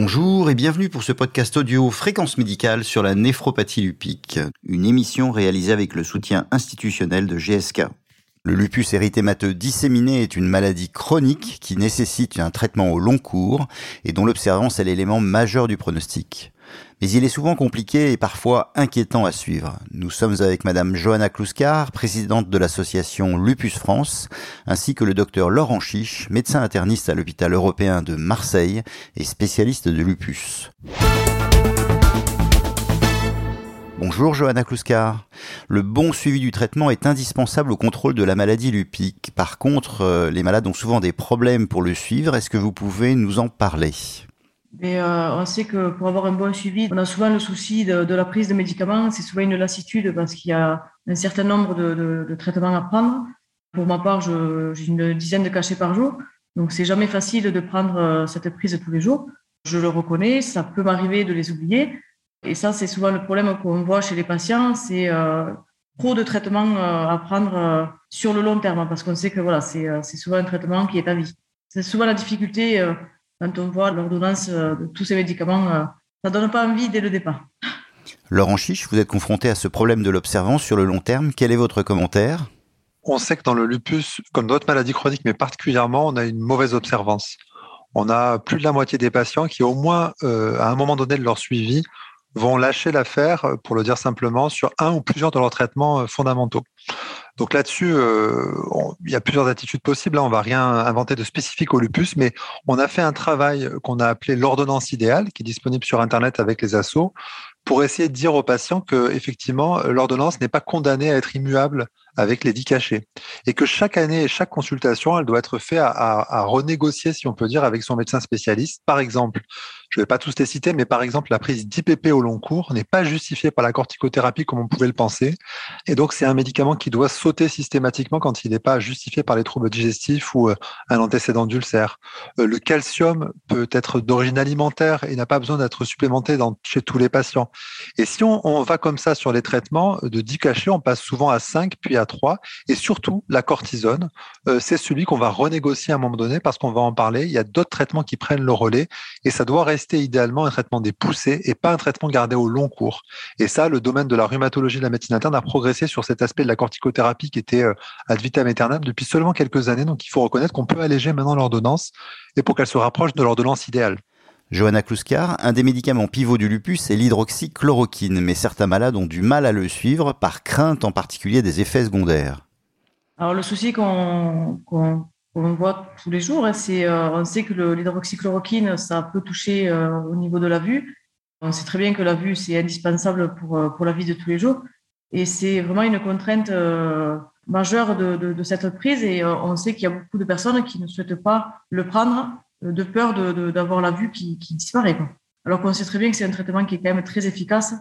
Bonjour et bienvenue pour ce podcast audio Fréquence médicale sur la néphropathie lupique, une émission réalisée avec le soutien institutionnel de GSK. Le lupus érythémateux disséminé est une maladie chronique qui nécessite un traitement au long cours et dont l'observance est l'élément majeur du pronostic mais il est souvent compliqué et parfois inquiétant à suivre. Nous sommes avec Madame Johanna Kluskar, présidente de l'association Lupus France, ainsi que le docteur Laurent Chiche, médecin interniste à l'hôpital européen de Marseille et spécialiste de lupus. Bonjour Johanna Kluskar. Le bon suivi du traitement est indispensable au contrôle de la maladie lupique. Par contre, euh, les malades ont souvent des problèmes pour le suivre. Est-ce que vous pouvez nous en parler? Mais euh, on sait que pour avoir un bon suivi, on a souvent le souci de, la prise de médicaments. C'est souvent une lassitude parce qu'il y a un certain nombre de, traitements à prendre. Pour ma part, j'ai une dizaine de cachets par jour. Donc, c'est jamais facile de prendre euh, cette prise tous les jours. Je le reconnais, ça peut m'arriver de les oublier. Et ça, c'est souvent le problème qu'on voit chez les patients. C'est euh, trop de traitements à prendre sur le long terme parce qu'on sait que voilà, c'est souvent un traitement qui est à vie. C'est souvent la difficulté quand on voit l'ordonnance euh, de tous ces médicaments, euh, ça donne pas envie dès le départ. Laurent Chiche, vous êtes confronté à ce problème de l'observance sur le long terme. Quel est votre commentaire? On sait que dans le lupus, comme d'autres maladies chroniques, mais particulièrement, on a une mauvaise observance. On a plus de la moitié des patients qui, au moins euh, à un moment donné de leur suivi, vont lâcher l'affaire, pour le dire simplement, sur un ou plusieurs de leurs traitements fondamentaux. Donc là-dessus, euh, il y a plusieurs attitudes possibles. Hein. On va rien inventer de spécifique au lupus, mais on a fait un travail qu'on a appelé l'ordonnance idéale, qui est disponible sur Internet avec les assos, pour essayer de dire aux patients que effectivement l'ordonnance n'est pas condamnée à être immuable avec les dix cachets et que chaque année et chaque consultation, elle doit être faite à, renégocier, si on peut dire, avec son médecin spécialiste. Par exemple, je ne vais pas tous les citer, mais par exemple, la prise d'IPP au long cours n'est pas justifiée par la corticothérapie comme on pouvait le penser. Et donc, c'est un médicament qui doit sauter systématiquement quand il n'est pas justifié par les troubles digestifs ou euh, un antécédent d'ulcère. Euh, le calcium peut être d'origine alimentaire et n'a pas besoin d'être supplémenté chez tous les patients. Et si on, on, va comme ça sur les traitements de 10 cachets, on passe souvent à 5 puis à 3. Et surtout, la cortisone, euh, c'est celui qu'on va renégocier à un moment donné parce qu'on va en parler. Il y a d'autres traitements qui prennent le relais et ça doit rester rester idéalement un traitement des poussées et pas un traitement gardé au long cours. Et ça, le domaine de la rhumatologie de la médecine interne a progressé sur cet aspect de la corticothérapie qui était euh, ad vitam aeternam depuis seulement quelques années. Donc, il faut reconnaître qu'on peut alléger maintenant l'ordonnance et pour qu'elle se rapproche de l'ordonnance idéale. Johanna Kluskar, un des médicaments pivots du lupus est l'hydroxychloroquine, mais certains malades ont du mal à le suivre par crainte en particulier des effets secondaires. Alors le souci qu'on on voit tous les jours. Hein, c'est, euh, on sait que l'hydroxychloroquine, ça peut toucher euh, au niveau de la vue. On sait très bien que la vue, c'est indispensable pour, euh, pour la vie de tous les jours. Et c'est vraiment une contrainte majeure de, cette prise. Et on sait qu'il y a beaucoup de personnes qui ne souhaitent pas le prendre de peur d'avoir la vue qui, qui disparaît. Alors qu'on sait très bien que c'est un traitement qui est quand même très efficace,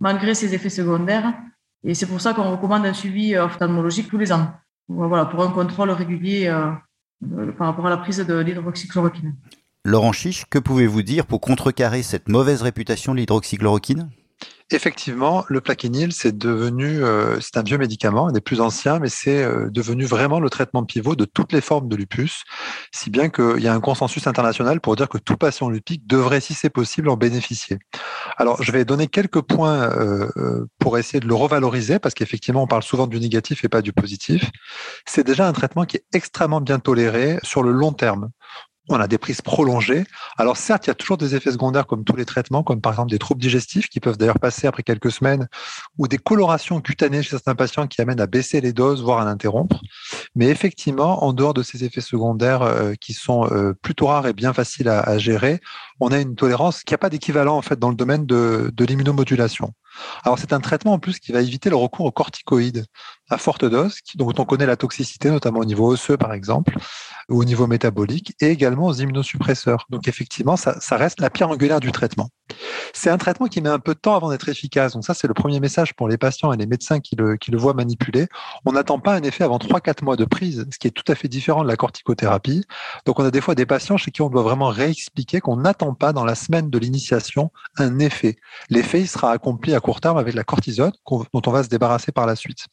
malgré ses effets secondaires. Et c'est pour ça qu'on recommande un suivi ophtalmologique tous les ans. Voilà, pour un contrôle régulier euh, par rapport à la prise de l'hydroxychloroquine. Laurent Chiche, que pouvez-vous dire pour contrecarrer cette mauvaise réputation de l'hydroxychloroquine? Effectivement, le plaquenil, c'est devenu, euh, c'est un vieux médicament, un des plus anciens, mais c'est euh, devenu vraiment le traitement pivot de toutes les formes de lupus, si bien qu'il y a un consensus international pour dire que tout patient lupique devrait, si c'est possible, en bénéficier. Alors, je vais donner quelques points euh, pour essayer de le revaloriser, parce qu'effectivement, on parle souvent du négatif et pas du positif. C'est déjà un traitement qui est extrêmement bien toléré sur le long terme on a des prises prolongées. Alors certes, il y a toujours des effets secondaires comme tous les traitements, comme par exemple des troubles digestifs qui peuvent d'ailleurs passer après quelques semaines, ou des colorations cutanées chez certains patients qui amènent à baisser les doses, voire à l'interrompre. Mais effectivement, en dehors de ces effets secondaires euh, qui sont euh, plutôt rares et bien faciles à, gérer, on a une tolérance qui n'a pas d'équivalent en fait dans le domaine de, de l'immunomodulation. Alors c'est un traitement en plus qui va éviter le recours aux corticoïdes à forte dose, dont on connaît la toxicité, notamment au niveau osseux par exemple, au niveau métabolique, et également aux immunosuppresseurs. Donc effectivement, ça, reste la pierre angulaire du traitement. C'est un traitement qui met un peu de temps avant d'être efficace. Donc ça, c'est le premier message pour les patients et les médecins qui le, voient manipuler. On n'attend pas un effet avant 3-4 mois de prise, ce qui est tout à fait différent de la corticothérapie. Donc on a des fois des patients chez qui on doit vraiment réexpliquer qu'on n'attend pas dans la semaine de l'initiation un effet. L'effet, sera accompli à court terme avec la cortisone dont on va se débarrasser par la suite.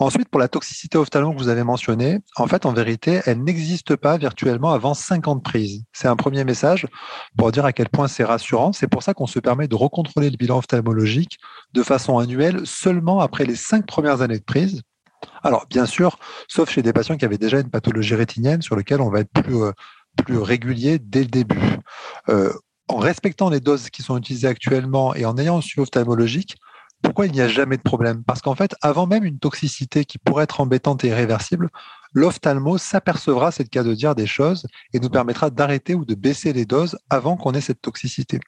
Ensuite, pour la toxicité ophtalmo que vous avez mentionnée, en fait, en vérité, elle n'existe pas virtuellement avant 50 prises. C'est un premier message pour dire à quel point c'est rassurant. C'est pour ça qu'on se permet de recontrôler le bilan ophtalmologique de façon annuelle seulement après les cinq premières années de prise. Alors, bien sûr, sauf chez des patients qui avaient déjà une pathologie rétinienne sur lequel on va être plus, euh, plus régulier dès le début. Euh, en respectant les doses qui sont utilisées actuellement et en ayant un suivi ophtalmologique, pourquoi il n'y a jamais de problème? Parce qu'en fait, avant même une toxicité qui pourrait être embêtante et irréversible, l'ophtalmo s'apercevra, c'est le cas de dire, des choses et nous permettra d'arrêter ou de baisser les doses avant qu'on ait cette toxicité.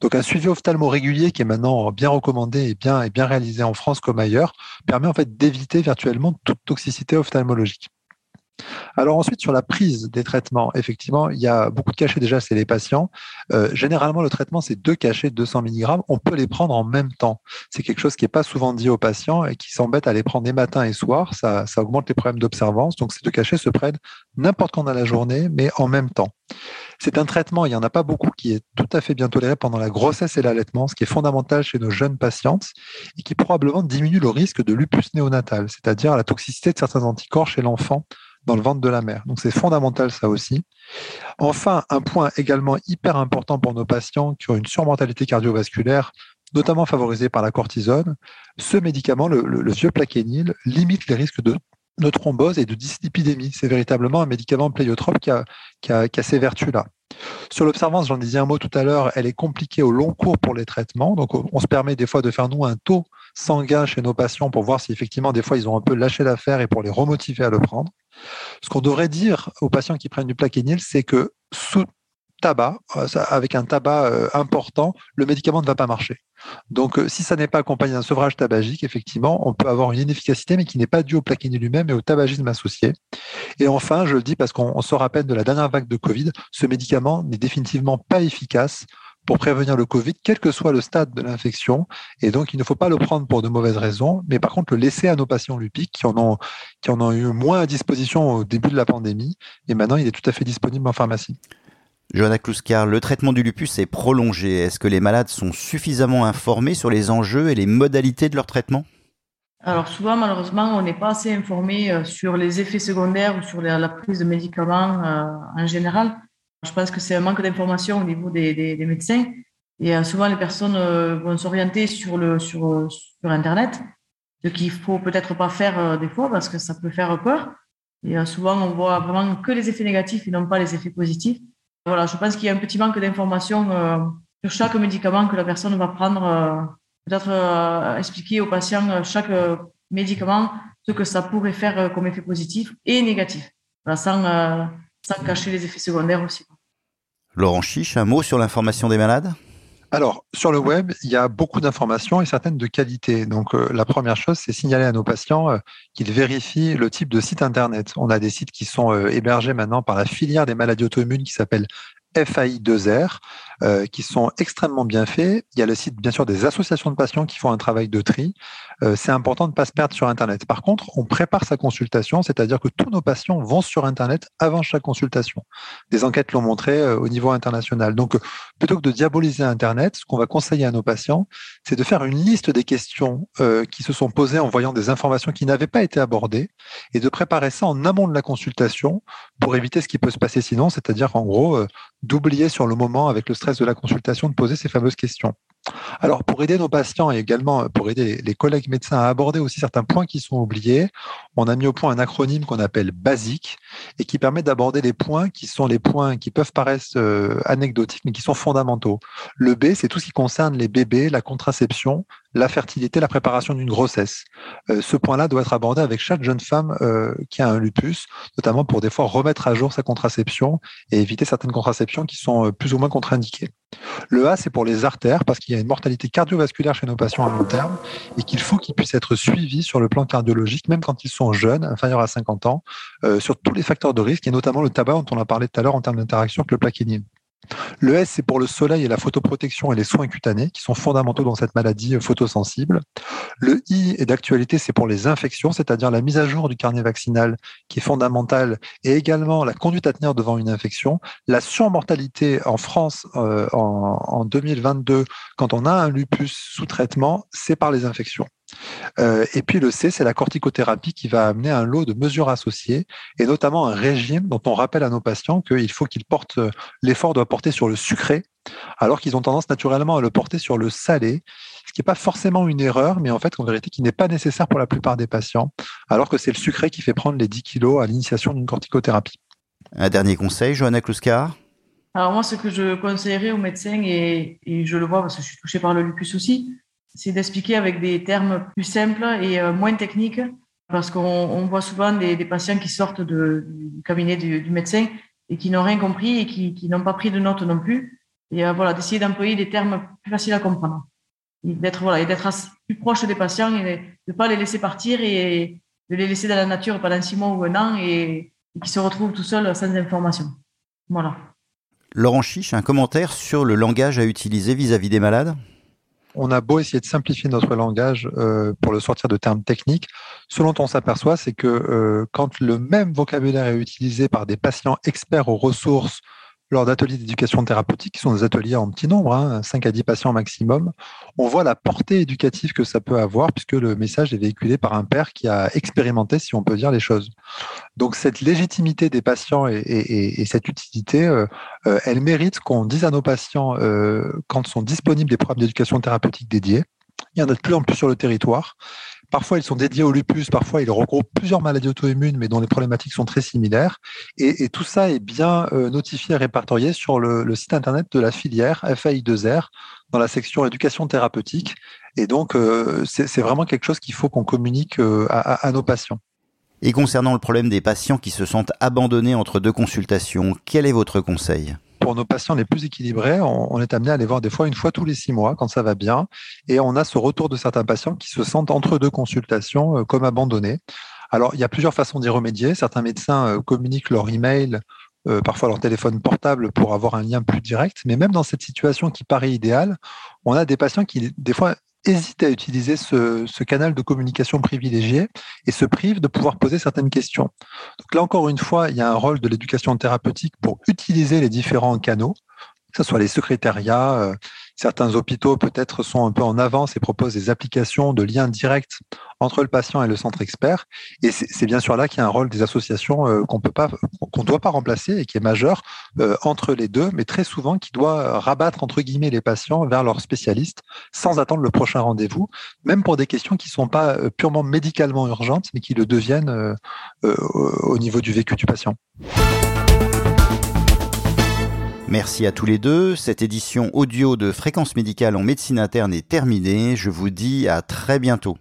Donc un suivi ophtalmo régulier qui est maintenant bien recommandé et bien, et bien réalisé en France comme ailleurs permet en fait d'éviter virtuellement toute toxicité ophtalmologique. Alors ensuite, sur la prise des traitements, effectivement, il y a beaucoup de cachets déjà, c'est les patients. Euh, généralement, le traitement, c'est deux cachets de 200 mg. On peut les prendre en même temps. C'est quelque chose qui n'est pas souvent dit aux patients et qui s'embête à les prendre les matins et soirs. Ça, ça augmente les problèmes d'observance. Donc ces deux cachets se prennent n'importe quand dans la journée, mais en même temps. C'est un traitement, il n'y en a pas beaucoup, qui est tout à fait bien toléré pendant la grossesse et l'allaitement, ce qui est fondamental chez nos jeunes patientes et qui probablement diminue le risque de lupus néonatal, c'est-à-dire la toxicité de certains anticorps chez l'enfant dans le ventre de la mère. Donc c'est fondamental ça aussi. Enfin, un point également hyper important pour nos patients qui ont une surmortalité cardiovasculaire, notamment favorisée par la cortisone, ce médicament, le, vieux plaquenil, limite les risques de, de thrombose et de dyslipidémie. C'est véritablement un médicament pléiotrope qui a, qui a, qui a ces vertus-là. Sur l'observance, j'en disais un mot tout à l'heure, elle est compliquée au long cours pour les traitements. Donc, on se permet des fois de faire, nous, un taux sanguin chez nos patients pour voir si effectivement, des fois, ils ont un peu lâché l'affaire et pour les remotiver à le prendre. Ce qu'on devrait dire aux patients qui prennent du plaquenil, c'est que sous tabac, euh, avec un tabac euh, important, le médicament ne va pas marcher. Donc, euh, si ça n'est pas accompagné d'un sevrage tabagique, effectivement, on peut avoir une inefficacité, mais qui n'est pas due au plaquenil lui-même, mais au tabagisme associé. Et enfin, je le dis parce qu'on se rappelle de la dernière vague de Covid, ce médicament n'est définitivement pas efficace pour prévenir le Covid, quel que soit le stade de l'infection. Et donc, il ne faut pas le prendre pour de mauvaises raisons, mais par contre, le laisser à nos patients lupiques qui en ont, qui en ont eu moins à disposition au début de la pandémie. Et maintenant, il est tout à fait disponible en pharmacie. Johanna Kluskar, le traitement du lupus est prolongé. Est-ce que les malades sont suffisamment informés sur les enjeux et les modalités de leur traitement? Alors souvent, malheureusement, on n'est pas assez informé euh, sur les effets secondaires ou sur la prise de médicaments euh, en général. Je pense que c'est un manque d'information au niveau des, médecins. Et euh, souvent, les personnes euh, vont s'orienter sur, le, sur, euh, sur Internet, ce qu'il faut peut-être pas faire des fois parce que ça peut faire peur. Et souvent, on voit vraiment que les effets négatifs et non pas les effets positifs. Voilà, je pense qu'il y a un petit manque d'information sur chaque médicament que la personne va prendre. Peut-être expliquer aux patients chaque médicament ce que ça pourrait faire comme effet positif et négatif, sans, sans cacher les effets secondaires aussi. Laurent Chiche, un mot sur l'information des malades? Alors, sur le web, il y a beaucoup d'informations et certaines de qualité. Donc, euh, la première chose, c'est signaler à nos patients euh, qu'ils vérifient le type de site Internet. On a des sites qui sont euh, hébergés maintenant par la filière des maladies auto-immunes qui s'appelle FAI2R, qui sont extrêmement bien faits. Il y a le site, bien sûr, des associations de patients qui font un travail de tri. Euh, c'est important de ne pas se perdre sur Internet. Par contre, on prépare sa consultation, c'est-à-dire que tous nos patients vont sur Internet avant chaque consultation. Des enquêtes l'ont montré euh, au niveau international. Donc, plutôt que de diaboliser Internet, ce qu'on va conseiller à nos patients, c'est de faire une liste des questions euh, qui se sont posées en voyant des informations qui n'avaient pas été abordées et de préparer ça en amont de la consultation pour éviter ce qui peut se passer sinon, c'est-à-dire en gros d'oublier sur le moment avec le stress de la consultation de poser ces fameuses questions. Alors, pour aider nos patients et également pour aider les collègues médecins à aborder aussi certains points qui sont oubliés, on a mis au point un acronyme qu'on appelle BASIC et qui permet d'aborder les points qui sont les points qui peuvent paraître euh, anecdotiques mais qui sont fondamentaux. Le B, c'est tout ce qui concerne les bébés, la contraception, la fertilité, la préparation d'une grossesse. Euh, ce point-là doit être abordé avec chaque jeune femme euh, qui a un lupus, notamment pour des fois remettre à jour sa contraception et éviter certaines contraceptions qui sont plus ou moins contre-indiquées. Le A, c'est pour les artères, parce qu'il y a une mortalité cardiovasculaire chez nos patients à long terme et qu'il faut qu'ils puissent être suivis sur le plan cardiologique, même quand ils sont jeunes, inférieurs à 50 ans, euh, sur tous les facteurs de risque, et notamment le tabac dont on a parlé tout à l'heure en termes d'interaction avec le plaquenil. Le S, c'est pour le soleil et la photoprotection et les soins cutanés, qui sont fondamentaux dans cette maladie photosensible. Le I est d'actualité, c'est pour les infections, c'est-à-dire la mise à jour du carnet vaccinal, qui est fondamentale, et également la conduite à tenir devant une infection. La surmortalité en France euh, en 2022, quand on a un lupus sous traitement, c'est par les infections. Euh, et puis le C, c'est la corticothérapie qui va amener un lot de mesures associées et notamment un régime dont on rappelle à nos patients qu'il faut qu'ils portent, l'effort doit porter sur le sucré, alors qu'ils ont tendance naturellement à le porter sur le salé, ce qui n'est pas forcément une erreur, mais en fait, en vérité, qui n'est pas nécessaire pour la plupart des patients, alors que c'est le sucré qui fait prendre les 10 kilos à l'initiation d'une corticothérapie. Un dernier conseil, Johanna Kluskar? Alors moi, ce que je conseillerais aux médecins, et, et je le vois parce que je suis touchée par le lupus aussi, c'est d'expliquer avec des termes plus simples et euh, moins techniques, parce qu'on voit souvent des, patients qui sortent du cabinet du, médecin et qui n'ont rien compris et qui, n'ont pas pris de notes non plus. Et euh, voilà, d'essayer d'employer des termes plus faciles à comprendre. D'être voilà, et d'être plus proche des patients et de ne pas les laisser partir et de les laisser dans la nature pendant six mois ou un an et, et qui se retrouvent tout seuls sans information. Voilà. Laurent Chiche, un commentaire sur le langage à utiliser vis-à-vis des malades? On a beau essayer de simplifier notre langage euh, pour le sortir de termes techniques, ce dont on s'aperçoit, c'est que euh, quand le même vocabulaire est utilisé par des patients experts aux ressources lors d'ateliers d'éducation thérapeutique, qui sont des ateliers en petit nombre, hein, 5 à 10 patients maximum, on voit la portée éducative que ça peut avoir, puisque le message est véhiculé par un père qui a expérimenté, si on peut dire, les choses. Donc cette légitimité des patients et, cette utilité, euh, euh, elle mérite qu'on dise à nos patients, euh, quand sont disponibles des programmes d'éducation thérapeutique dédiés, il y en a de plus en plus sur le territoire, Parfois, ils sont dédiés au lupus, parfois, ils regroupent plusieurs maladies auto-immunes, mais dont les problématiques sont très similaires. Et, tout ça est bien euh, notifié et répertorié sur le, site internet de la filière FAI2R, dans la section éducation thérapeutique. Et donc, euh, c'est vraiment quelque chose qu'il faut qu'on communique euh, à nos patients. Et concernant le problème des patients qui se sentent abandonnés entre deux consultations, quel est votre conseil? Pour nos patients les plus équilibrés, on, est amené à les voir des fois une fois tous les six mois quand ça va bien. Et on a ce retour de certains patients qui se sentent entre deux consultations euh, comme abandonnés. Alors, il y a plusieurs façons d'y remédier. Certains médecins euh, communiquent leur email, euh, parfois leur téléphone portable pour avoir un lien plus direct. Mais même dans cette situation qui paraît idéale, on a des patients qui, des fois, hésite à utiliser ce, canal de communication privilégié et se prive de pouvoir poser certaines questions. Donc là encore une fois, il y a un rôle de l'éducation thérapeutique pour utiliser les différents canaux, que ce soit les secrétariats, euh, Certains hôpitaux peut-être sont un peu en avance et proposent des applications de liens directs entre le patient et le centre expert. Et c'est bien sûr là qu'il y a un rôle des associations euh, qu'on peut pas, qu'on doit pas remplacer et qui est majeur euh, entre les deux, mais très souvent qui doit rabattre entre guillemets les patients vers leurs spécialistes sans attendre le prochain rendez-vous, même pour des questions qui sont pas euh, purement médicalement urgentes, mais qui le deviennent au niveau du vécu du patient. Merci à tous les deux. Cette édition audio de Fréquence médicale en médecine interne est terminée. Je vous dis à très bientôt.